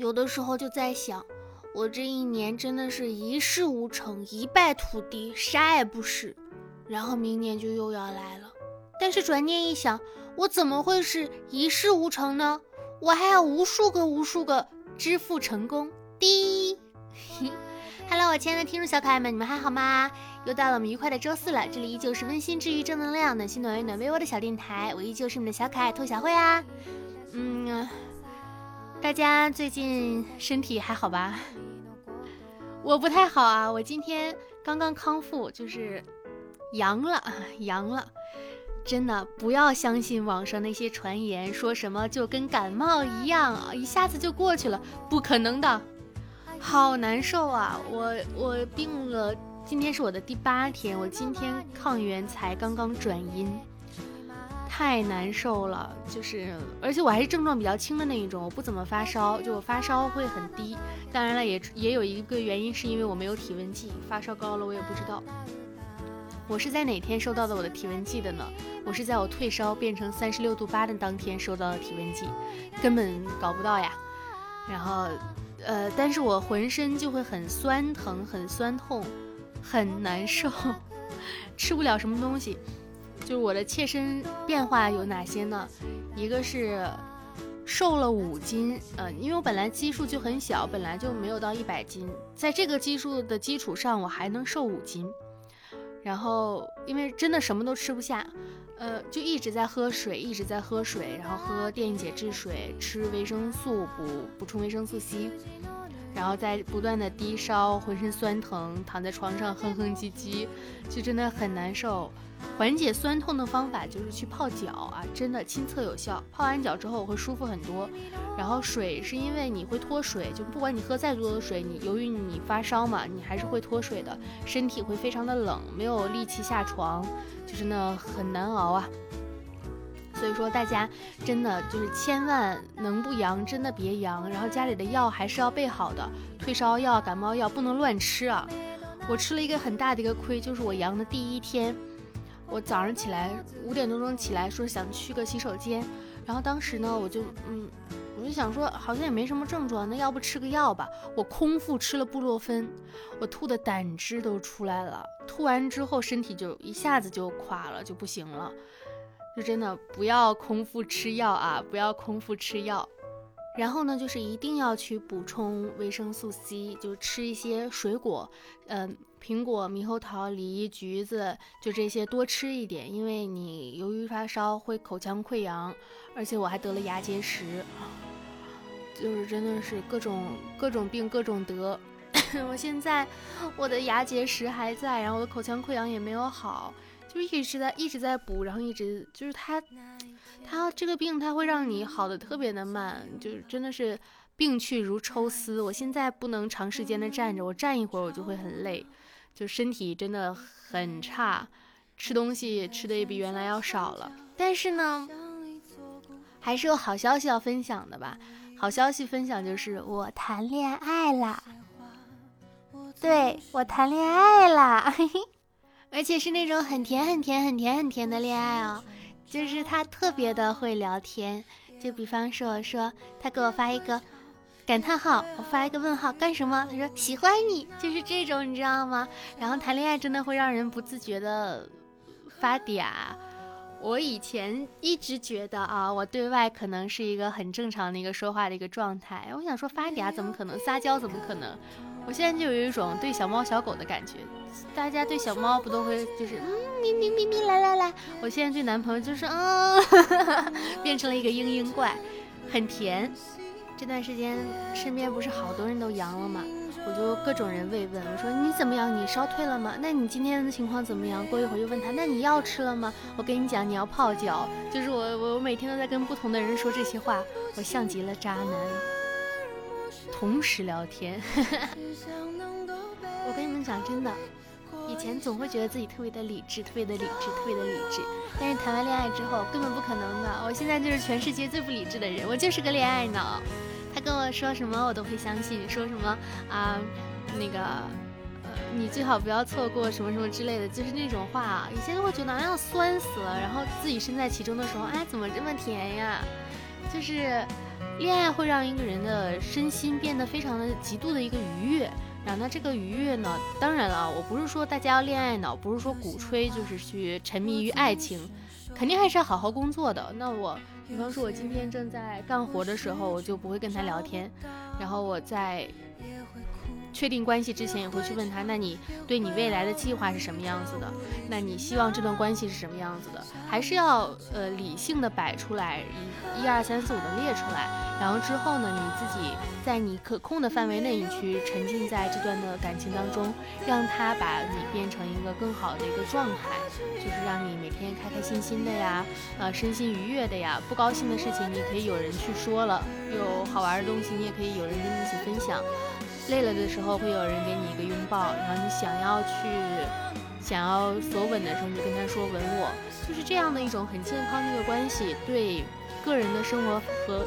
有的时候就在想，我这一年真的是一事无成，一败涂地，啥也不是。然后明年就又要来了，但是转念一想，我怎么会是一事无成呢？我还有无数个无数个支付成功。滴，Hello，我亲爱的听众小可爱们，你们还好吗？又到了我们愉快的周四了，这里依旧是温馨治愈、正能量、暖心暖胃暖被窝的小电台，我依旧是你们的小可爱兔小慧啊。嗯，大家最近身体还好吧？我不太好啊，我今天刚刚康复，就是。阳了，阳了，真的不要相信网上那些传言，说什么就跟感冒一样，一下子就过去了，不可能的，好难受啊！我我病了，今天是我的第八天，我今天抗原才刚刚转阴，太难受了，就是，而且我还是症状比较轻的那一种，我不怎么发烧，就我发烧会很低，当然了，也也有一个原因是因为我没有体温计，发烧高了我也不知道。我是在哪天收到的我的体温计的呢？我是在我退烧变成三十六度八的当天收到的体温计，根本搞不到呀。然后，呃，但是我浑身就会很酸疼、很酸痛、很难受，吃不了什么东西。就是我的切身变化有哪些呢？一个是瘦了五斤，呃，因为我本来基数就很小，本来就没有到一百斤，在这个基数的基础上，我还能瘦五斤。然后，因为真的什么都吃不下，呃，就一直在喝水，一直在喝水，然后喝电解质水，吃维生素补补充维生素 C。然后在不断的低烧，浑身酸疼，躺在床上哼哼唧唧，就真的很难受。缓解酸痛的方法就是去泡脚啊，真的亲测有效。泡完脚之后我会舒服很多。然后水是因为你会脱水，就不管你喝再多的水，你由于你发烧嘛，你还是会脱水的，身体会非常的冷，没有力气下床，就是那很难熬啊。所以说，大家真的就是千万能不阳，真的别阳。然后家里的药还是要备好的，退烧药、感冒药不能乱吃啊。我吃了一个很大的一个亏，就是我阳的第一天，我早上起来五点多钟起来，说想去个洗手间，然后当时呢，我就嗯，我就想说好像也没什么症状，那要不吃个药吧？我空腹吃了布洛芬，我吐的胆汁都出来了，吐完之后身体就一下子就垮了，就不行了。就真的不要空腹吃药啊！不要空腹吃药。然后呢，就是一定要去补充维生素 C，就吃一些水果，嗯，苹果、猕猴桃、梨、橘子，就这些多吃一点。因为你由于发烧会口腔溃疡，而且我还得了牙结石，就是真的是各种各种病各种得。我现在我的牙结石还在，然后我的口腔溃疡也没有好。就一直在一直在补，然后一直就是他，他这个病他会让你好的特别的慢，就是真的是病去如抽丝。我现在不能长时间的站着，我站一会儿我就会很累，就身体真的很差，吃东西吃的也比原来要少了。但是呢，还是有好消息要分享的吧？好消息分享就是我谈恋爱啦，对我谈恋爱啦，嘿嘿。而且是那种很甜很甜很甜很甜的恋爱哦，就是他特别的会聊天，就比方说我说他给我发一个感叹号，我发一个问号干什么？他说喜欢你，就是这种你知道吗？然后谈恋爱真的会让人不自觉的发嗲。我以前一直觉得啊，我对外可能是一个很正常的一个说话的一个状态。我想说发嗲怎么可能？撒娇怎么可能？我现在就有一种对小猫小狗的感觉。大家对小猫不都会就是嗯咪咪咪咪来来来。我现在对男朋友就是嗯，变成了一个嘤嘤怪，很甜。这段时间身边不是好多人都阳了吗？我就各种人慰问，我说你怎么样？你烧退了吗？那你今天的情况怎么样？过一会儿又问他，那你药吃了吗？我跟你讲，你要泡脚。就是我，我每天都在跟不同的人说这些话，我像极了渣男。同时聊天，我跟你们讲，真的，以前总会觉得自己特别的理智，特别的理智，特别的理智，但是谈完恋爱之后根本不可能的。我现在就是全世界最不理智的人，我就是个恋爱脑。跟我说什么我都会相信，说什么啊，那个，呃，你最好不要错过什么什么之类的，就是那种话啊。以前都会觉得哎呀酸死了，然后自己身在其中的时候，哎怎么这么甜呀？就是恋爱会让一个人的身心变得非常的极度的一个愉悦。然后那这个愉悦呢，当然了，我不是说大家要恋爱脑，不是说鼓吹就是去沉迷于爱情，肯定还是要好好工作的。那我，比方说我今天正在干活的时候，我就不会跟他聊天，然后我在。确定关系之前也会去问他，那你对你未来的计划是什么样子的？那你希望这段关系是什么样子的？还是要呃理性的摆出来，一、一二三四五的列出来，然后之后呢，你自己在你可控的范围内，你去沉浸在这段的感情当中，让他把你变成一个更好的一个状态，就是让你每天开开心心的呀，呃身心愉悦的呀，不高兴的事情你可以有人去说了，有好玩的东西你也可以有人跟你一起分享。累了的时候，会有人给你一个拥抱，然后你想要去想要索吻的时候，你就跟他说吻我，就是这样的一种很健康的一个关系，对个人的生活和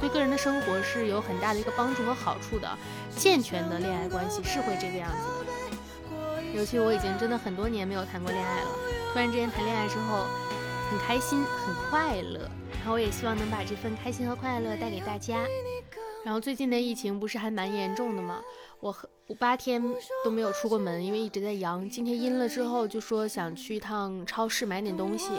对个人的生活是有很大的一个帮助和好处的。健全的恋爱关系是会这个样子的，尤其我已经真的很多年没有谈过恋爱了，突然之间谈恋爱之后，很开心，很快乐，然后我也希望能把这份开心和快乐带给大家。然后最近的疫情不是还蛮严重的吗？我我八天都没有出过门，因为一直在阳。今天阴了之后，就说想去一趟超市买点东西，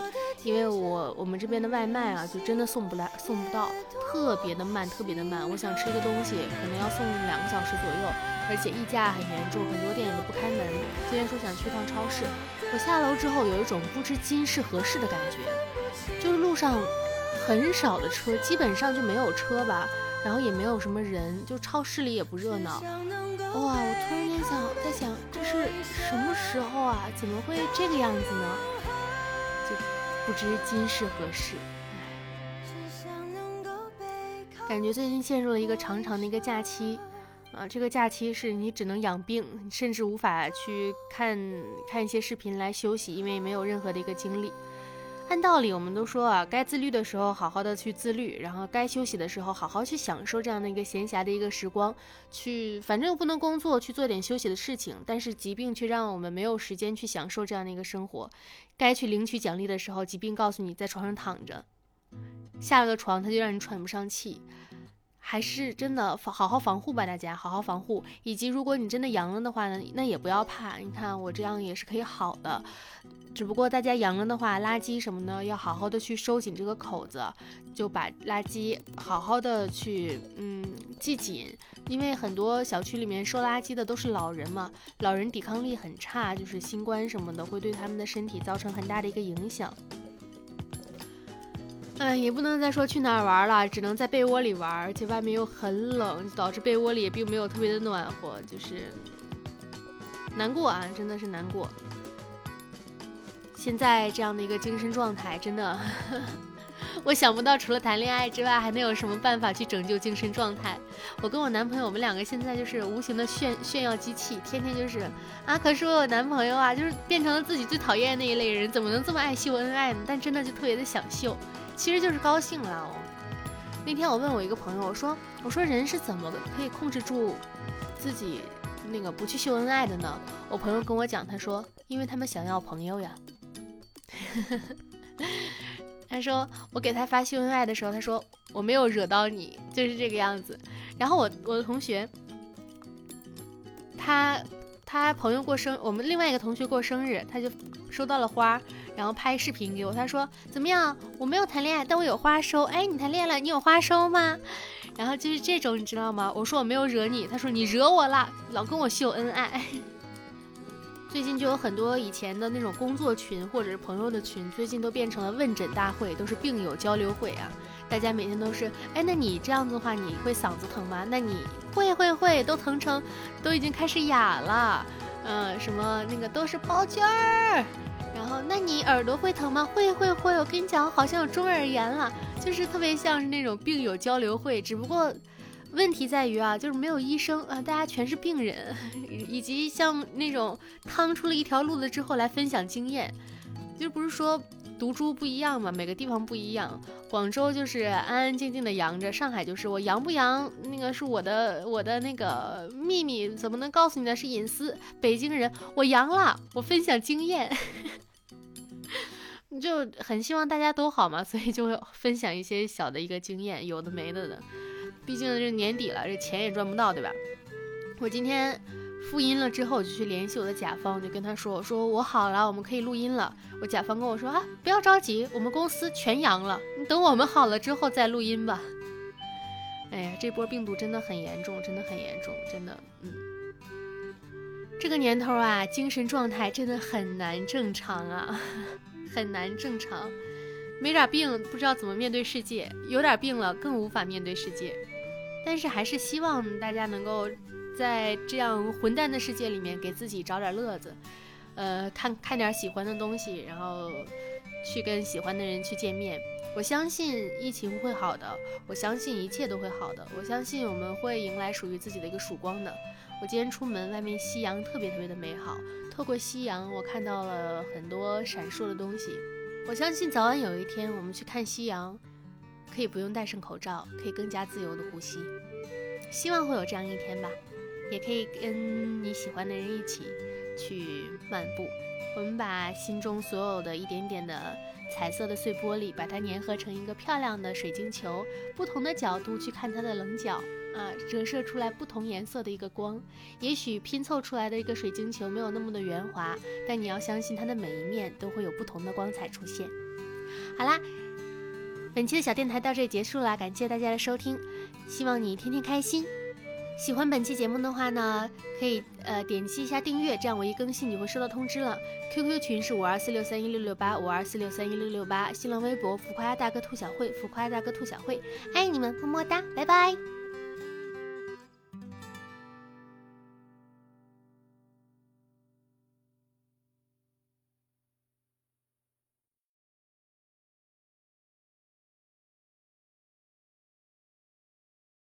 因为我我们这边的外卖啊，就真的送不来，送不到，特别的慢，特别的慢。我想吃一个东西，可能要送两个小时左右，而且溢价很严重，很多店也都不开门。今天说想去趟超市，我下楼之后有一种不知今是何世的感觉，就是路上很少的车，基本上就没有车吧。然后也没有什么人，就超市里也不热闹。哇，我突然间想，在想这是什么时候啊？怎么会这个样子呢？就不知今是何世。感觉最近陷入了一个长长的一个假期，啊，这个假期是你只能养病，甚至无法去看看一些视频来休息，因为没有任何的一个精力。按道理，我们都说啊，该自律的时候好好的去自律，然后该休息的时候好好去享受这样的一个闲暇的一个时光，去反正又不能工作，去做点休息的事情。但是疾病却让我们没有时间去享受这样的一个生活。该去领取奖励的时候，疾病告诉你在床上躺着，下了个床他就让你喘不上气。还是真的防好好防护吧，大家好好防护。以及如果你真的阳了的话呢，那也不要怕，你看我这样也是可以好的。只不过大家阳了的话，垃圾什么的要好好的去收紧这个口子，就把垃圾好好的去嗯系紧，因为很多小区里面收垃圾的都是老人嘛，老人抵抗力很差，就是新冠什么的会对他们的身体造成很大的一个影响。嗯，也不能再说去哪儿玩了，只能在被窝里玩，而且外面又很冷，导致被窝里也并没有特别的暖和，就是难过啊，真的是难过。现在这样的一个精神状态，真的，我想不到除了谈恋爱之外，还能有什么办法去拯救精神状态。我跟我男朋友，我们两个现在就是无形的炫炫耀机器，天天就是啊，可是我有男朋友啊，就是变成了自己最讨厌的那一类人，怎么能这么爱秀恩爱呢？但真的就特别的想秀。其实就是高兴了。那天我问我一个朋友，我说：“我说人是怎么可以控制住自己那个不去秀恩爱的呢？”我朋友跟我讲，他说：“因为他们想要朋友呀。”他说：“我给他发秀恩爱的时候，他说我没有惹到你，就是这个样子。”然后我我的同学，他他朋友过生，我们另外一个同学过生日，他就收到了花。然后拍视频给我，他说怎么样？我没有谈恋爱，但我有花收。哎，你谈恋爱了，你有花收吗？然后就是这种，你知道吗？我说我没有惹你，他说你惹我了，老跟我秀恩爱。最近就有很多以前的那种工作群或者是朋友的群，最近都变成了问诊大会，都是病友交流会啊。大家每天都是，哎，那你这样子的话，你会嗓子疼吗？那你会会会，都疼成，都已经开始哑了。嗯，什么那个都是包间儿。然后，那你耳朵会疼吗？会会会，我跟你讲，好像有中耳炎了，就是特别像是那种病友交流会，只不过问题在于啊，就是没有医生啊，大家全是病人，以及像那种趟出了一条路子之后来分享经验，就不是说毒株不一样嘛，每个地方不一样。广州就是安安静静的阳着，上海就是我阳不阳，那个是我的我的那个秘密，怎么能告诉你呢？是隐私。北京人，我阳了，我分享经验。就很希望大家都好嘛，所以就分享一些小的一个经验，有的没的的。毕竟这年底了，这钱也赚不到，对吧？我今天复阴了之后，我就去联系我的甲方，我就跟他说：“我说我好了，我们可以录音了。”我甲方跟我说：“啊，不要着急，我们公司全阳了，你等我们好了之后再录音吧。”哎呀，这波病毒真的很严重，真的很严重，真的，嗯。这个年头啊，精神状态真的很难正常啊，很难正常。没点病不知道怎么面对世界，有点病了更无法面对世界。但是还是希望大家能够在这样混蛋的世界里面给自己找点乐子，呃，看看点喜欢的东西，然后去跟喜欢的人去见面。我相信疫情会好的，我相信一切都会好的，我相信我们会迎来属于自己的一个曙光的。我今天出门，外面夕阳特别特别的美好，透过夕阳，我看到了很多闪烁的东西。我相信早晚有一天，我们去看夕阳，可以不用戴上口罩，可以更加自由的呼吸。希望会有这样一天吧，也可以跟你喜欢的人一起去漫步。我们把心中所有的一点点的。彩色的碎玻璃，把它粘合成一个漂亮的水晶球，不同的角度去看它的棱角啊，折射出来不同颜色的一个光。也许拼凑出来的一个水晶球没有那么的圆滑，但你要相信它的每一面都会有不同的光彩出现。好啦，本期的小电台到这里结束了，感谢大家的收听，希望你天天开心。喜欢本期节目的话呢，可以呃点击一下订阅，这样我一更新你会收到通知了。QQ 群是五二四六三一六六八五二四六三一六六八，新浪微博浮夸大哥兔小慧，浮夸大哥兔小慧，爱你们，么么哒，拜拜。